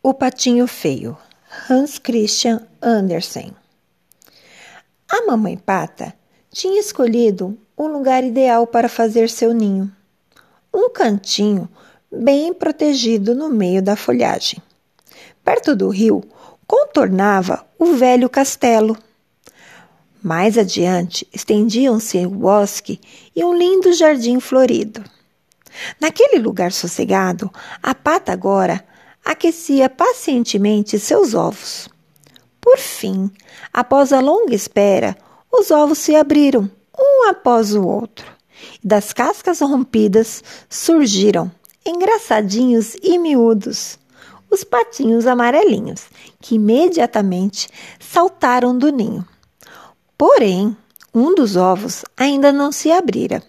O Patinho Feio, Hans Christian Andersen. A mamãe pata tinha escolhido um lugar ideal para fazer seu ninho. Um cantinho bem protegido no meio da folhagem. Perto do rio, contornava o velho castelo. Mais adiante, estendiam-se o bosque e um lindo jardim florido. Naquele lugar sossegado, a pata agora aquecia pacientemente seus ovos. Por fim, após a longa espera, os ovos se abriram, um após o outro, e das cascas rompidas surgiram, engraçadinhos e miúdos, os patinhos amarelinhos, que imediatamente saltaram do ninho. Porém, um dos ovos ainda não se abrira.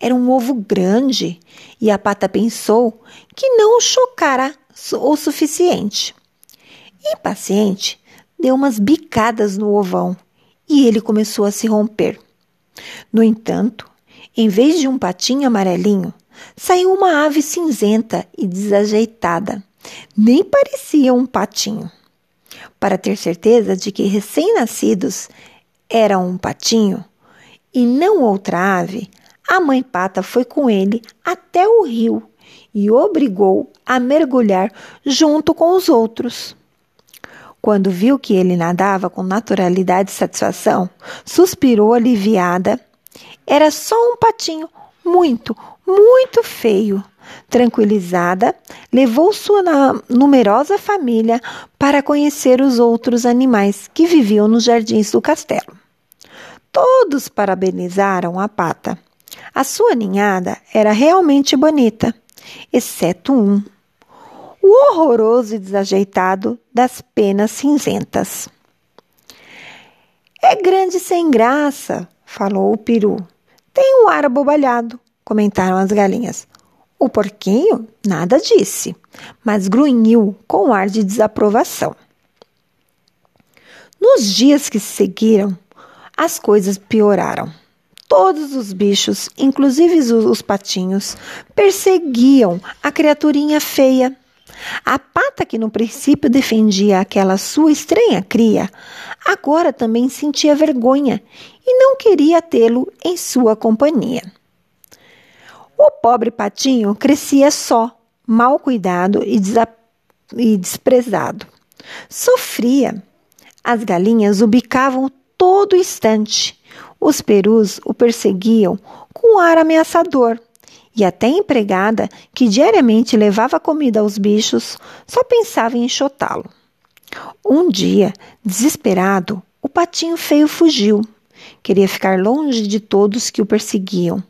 Era um ovo grande e a pata pensou que não o chocara o suficiente. Impaciente, deu umas bicadas no ovão e ele começou a se romper. No entanto, em vez de um patinho amarelinho, saiu uma ave cinzenta e desajeitada. Nem parecia um patinho. Para ter certeza de que recém-nascidos eram um patinho e não outra ave, a mãe pata foi com ele até o rio e obrigou a mergulhar junto com os outros. Quando viu que ele nadava com naturalidade e satisfação, suspirou aliviada. Era só um patinho muito, muito feio. Tranquilizada, levou sua numerosa família para conhecer os outros animais que viviam nos jardins do castelo. Todos parabenizaram a pata. A sua ninhada era realmente bonita, exceto um o horroroso e desajeitado das penas cinzentas. É grande sem graça, falou o peru. Tem um ar abobalhado, comentaram as galinhas. O porquinho nada disse, mas grunhiu com ar de desaprovação. Nos dias que se seguiram, as coisas pioraram. Todos os bichos, inclusive os patinhos, perseguiam a criaturinha feia a pata que no princípio defendia aquela sua estranha cria, agora também sentia vergonha e não queria tê-lo em sua companhia. O pobre patinho crescia só, mal cuidado e, e desprezado. Sofria. As galinhas o bicavam todo instante. Os perus o perseguiam com ar ameaçador e até a empregada, que diariamente levava comida aos bichos, só pensava em enxotá-lo. Um dia, desesperado, o patinho feio fugiu. Queria ficar longe de todos que o perseguiam.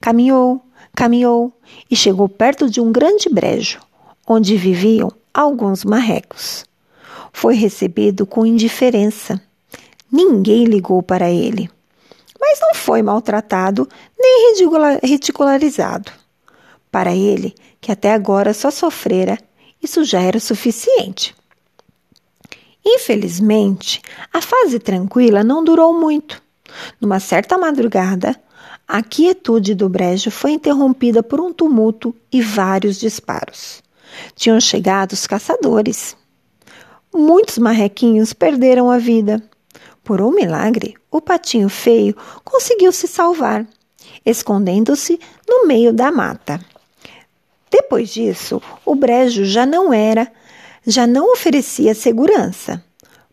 Caminhou, caminhou e chegou perto de um grande brejo, onde viviam alguns marrecos. Foi recebido com indiferença. Ninguém ligou para ele mas não foi maltratado nem ridicularizado. Para ele, que até agora só sofrera, isso já era suficiente. Infelizmente, a fase tranquila não durou muito. Numa certa madrugada, a quietude do brejo foi interrompida por um tumulto e vários disparos. Tinham chegado os caçadores. Muitos marrequinhos perderam a vida. Por um milagre, o patinho feio conseguiu se salvar, escondendo-se no meio da mata. Depois disso, o brejo já não era, já não oferecia segurança.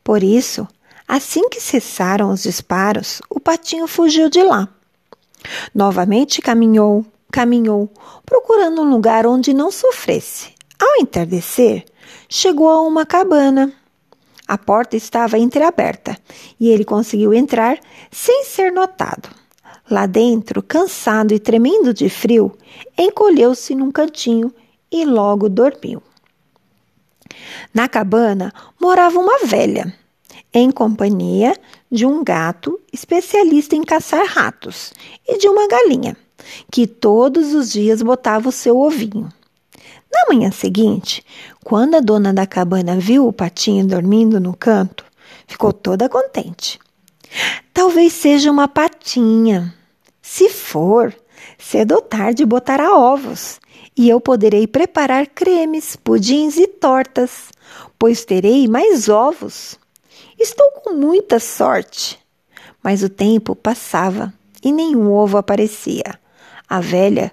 Por isso, assim que cessaram os disparos, o patinho fugiu de lá. Novamente caminhou, caminhou, procurando um lugar onde não sofresse. Ao entardecer, chegou a uma cabana. A porta estava entreaberta e ele conseguiu entrar sem ser notado. Lá dentro, cansado e tremendo de frio, encolheu-se num cantinho e logo dormiu. Na cabana morava uma velha, em companhia de um gato especialista em caçar ratos e de uma galinha, que todos os dias botava o seu ovinho. Na manhã seguinte, quando a dona da cabana viu o patinho dormindo no canto, ficou toda contente. Talvez seja uma patinha. Se for, cedo ou tarde botará ovos e eu poderei preparar cremes, pudins e tortas, pois terei mais ovos. Estou com muita sorte. Mas o tempo passava e nenhum ovo aparecia. A velha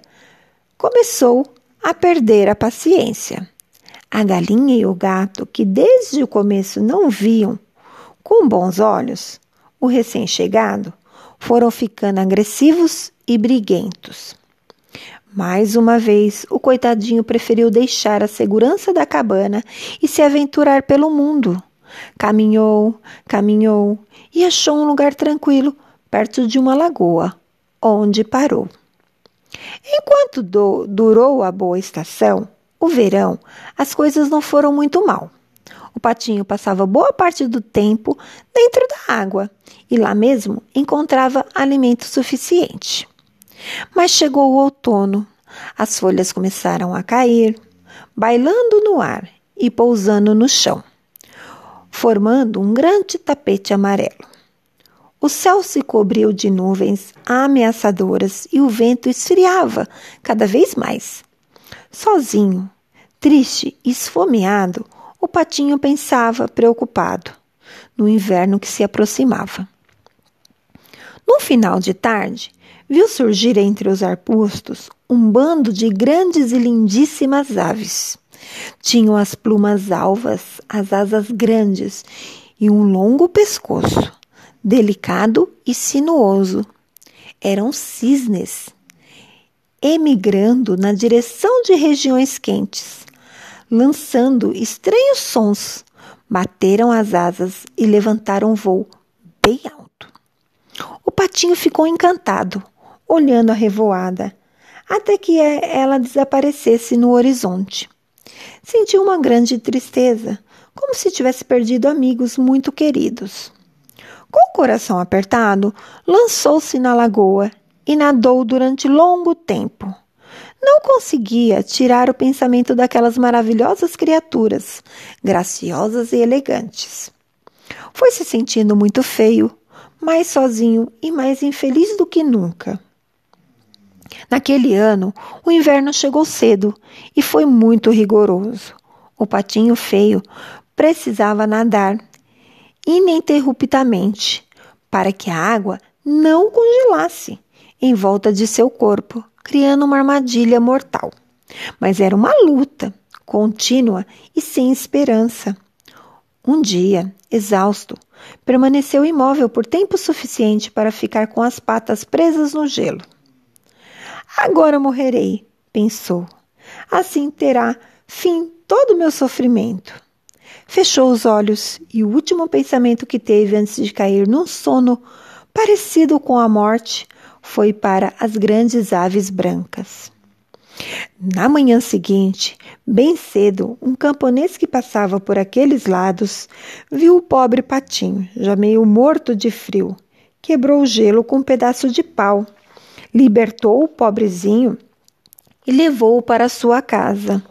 começou a perder a paciência. A galinha e o gato, que desde o começo não viam com bons olhos o recém-chegado, foram ficando agressivos e briguentos. Mais uma vez, o coitadinho preferiu deixar a segurança da cabana e se aventurar pelo mundo. Caminhou, caminhou e achou um lugar tranquilo perto de uma lagoa, onde parou. Enquanto do, durou a boa estação, o verão, as coisas não foram muito mal. O patinho passava boa parte do tempo dentro da água e lá mesmo encontrava alimento suficiente. Mas chegou o outono. As folhas começaram a cair, bailando no ar e pousando no chão, formando um grande tapete amarelo. O céu se cobriu de nuvens ameaçadoras e o vento esfriava cada vez mais. Sozinho, triste e esfomeado, o patinho pensava, preocupado, no inverno que se aproximava. No final de tarde, viu surgir entre os arbustos um bando de grandes e lindíssimas aves. Tinham as plumas alvas, as asas grandes e um longo pescoço, delicado e sinuoso. Eram cisnes, emigrando na direção de regiões quentes, lançando estranhos sons, bateram as asas e levantaram voo bem alto. O patinho ficou encantado olhando a revoada, até que ela desaparecesse no horizonte. Sentiu uma grande tristeza, como se tivesse perdido amigos muito queridos. Com o coração apertado, lançou-se na lagoa e nadou durante longo tempo. Não conseguia tirar o pensamento daquelas maravilhosas criaturas, graciosas e elegantes. Foi se sentindo muito feio, mais sozinho e mais infeliz do que nunca. Naquele ano, o inverno chegou cedo e foi muito rigoroso. O patinho feio precisava nadar ininterruptamente para que a água não congelasse em volta de seu corpo, criando uma armadilha mortal. Mas era uma luta contínua e sem esperança. Um dia, exausto, permaneceu imóvel por tempo suficiente para ficar com as patas presas no gelo. Agora morrerei, pensou. Assim terá fim todo o meu sofrimento. Fechou os olhos e o último pensamento que teve antes de cair num sono parecido com a morte foi para as grandes aves brancas. Na manhã seguinte, bem cedo, um camponês que passava por aqueles lados viu o pobre patinho, já meio morto de frio. Quebrou o gelo com um pedaço de pau libertou o pobrezinho e levou-o para sua casa.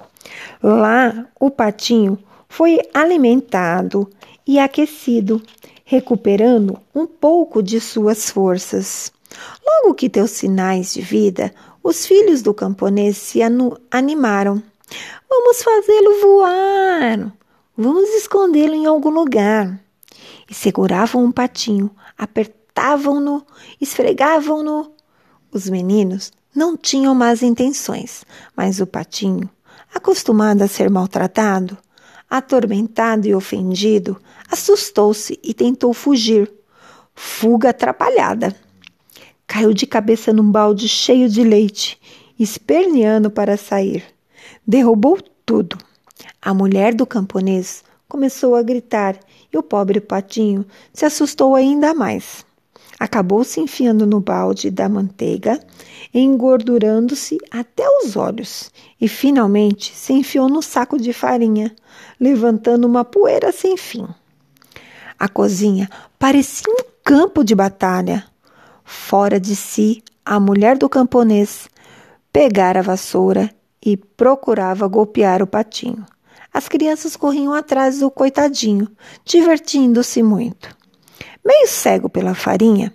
Lá, o patinho foi alimentado e aquecido, recuperando um pouco de suas forças. Logo que deu sinais de vida, os filhos do camponês se animaram. Vamos fazê-lo voar! Vamos escondê-lo em algum lugar. E seguravam um patinho, apertavam-no, esfregavam-no os meninos não tinham más intenções, mas o patinho, acostumado a ser maltratado, atormentado e ofendido, assustou-se e tentou fugir. Fuga atrapalhada. Caiu de cabeça num balde cheio de leite, esperneando para sair. Derrubou tudo. A mulher do camponês começou a gritar e o pobre patinho se assustou ainda mais. Acabou se enfiando no balde da manteiga, engordurando-se até os olhos e finalmente se enfiou no saco de farinha, levantando uma poeira sem fim. A cozinha parecia um campo de batalha. Fora de si, a mulher do camponês pegara a vassoura e procurava golpear o patinho. As crianças corriam atrás do coitadinho, divertindo-se muito meio cego pela farinha,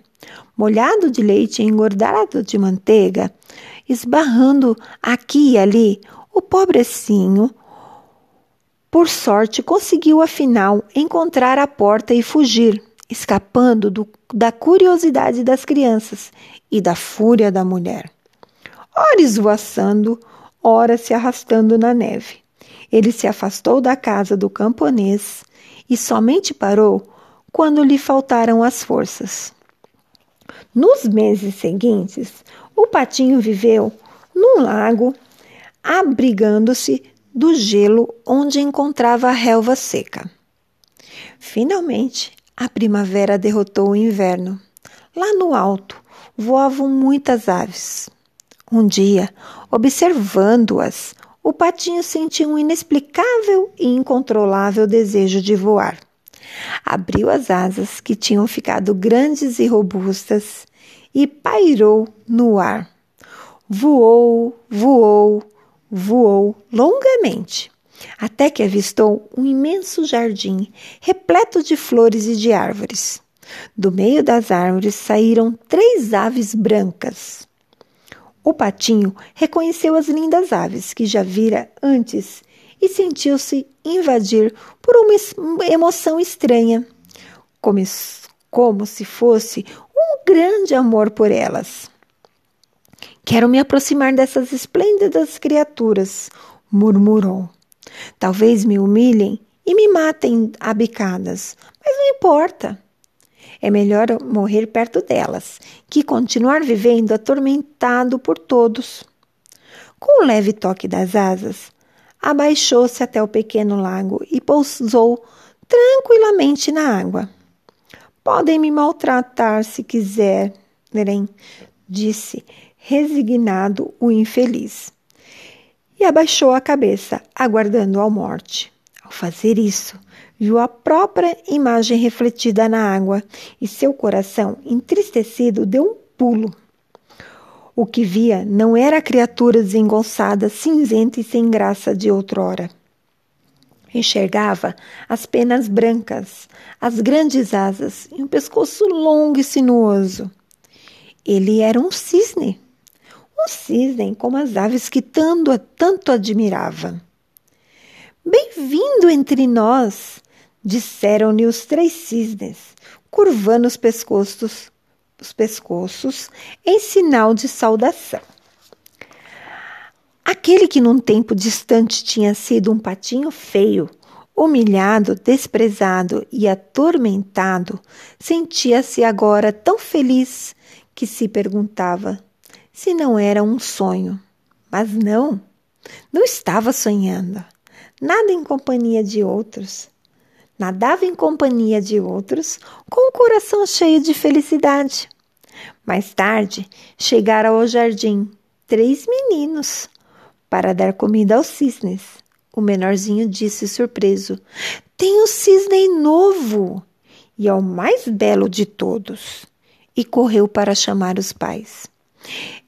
molhado de leite e engordado de manteiga, esbarrando aqui e ali, o pobrecinho, por sorte, conseguiu afinal encontrar a porta e fugir, escapando do, da curiosidade das crianças e da fúria da mulher. Ora esvoaçando, ora se arrastando na neve. Ele se afastou da casa do camponês e somente parou quando lhe faltaram as forças. Nos meses seguintes, o patinho viveu num lago, abrigando-se do gelo onde encontrava a relva seca. Finalmente, a primavera derrotou o inverno. Lá no alto voavam muitas aves. Um dia, observando-as, o patinho sentiu um inexplicável e incontrolável desejo de voar. Abriu as asas, que tinham ficado grandes e robustas, e pairou no ar. Voou, voou, voou longamente, até que avistou um imenso jardim repleto de flores e de árvores. Do meio das árvores saíram três aves brancas. O patinho reconheceu as lindas aves que já vira antes e sentiu-se invadir por uma emoção estranha, como, como se fosse um grande amor por elas. Quero me aproximar dessas esplêndidas criaturas, murmurou. Talvez me humilhem e me matem a bicadas, mas não importa. É melhor morrer perto delas que continuar vivendo atormentado por todos. Com um leve toque das asas, abaixou-se até o pequeno lago e pousou tranquilamente na água. Podem me maltratar se quiserem, disse resignado o infeliz. E abaixou a cabeça, aguardando a morte. Ao fazer isso, viu a própria imagem refletida na água e seu coração, entristecido, deu um pulo. O que via não era a criatura desengonçada, cinzenta e sem graça de outrora. Enxergava as penas brancas, as grandes asas e um pescoço longo e sinuoso. Ele era um cisne. Um cisne como as aves que tanto, tanto admirava. Bem-vindo entre nós, disseram-lhe os três cisnes, curvando os pescoços, os pescoços em sinal de saudação. Aquele que num tempo distante tinha sido um patinho feio, humilhado, desprezado e atormentado, sentia-se agora tão feliz que se perguntava se não era um sonho. Mas não, não estava sonhando. Nada em companhia de outros. Nadava em companhia de outros, com o coração cheio de felicidade. Mais tarde, chegaram ao jardim três meninos para dar comida aos cisnes. O menorzinho disse surpreso: Tem um cisne novo! E é o mais belo de todos e correu para chamar os pais.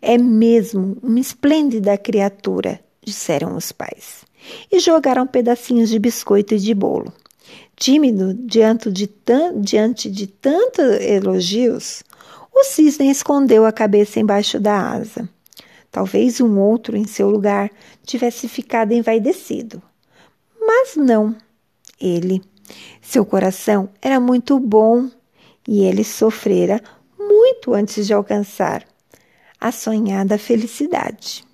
É mesmo uma esplêndida criatura, disseram os pais, e jogaram pedacinhos de biscoito e de bolo. Tímido diante de, diante de tantos elogios, o cisne escondeu a cabeça embaixo da asa. Talvez um outro em seu lugar tivesse ficado envaidecido. Mas não, ele. Seu coração era muito bom e ele sofrera muito antes de alcançar a sonhada felicidade.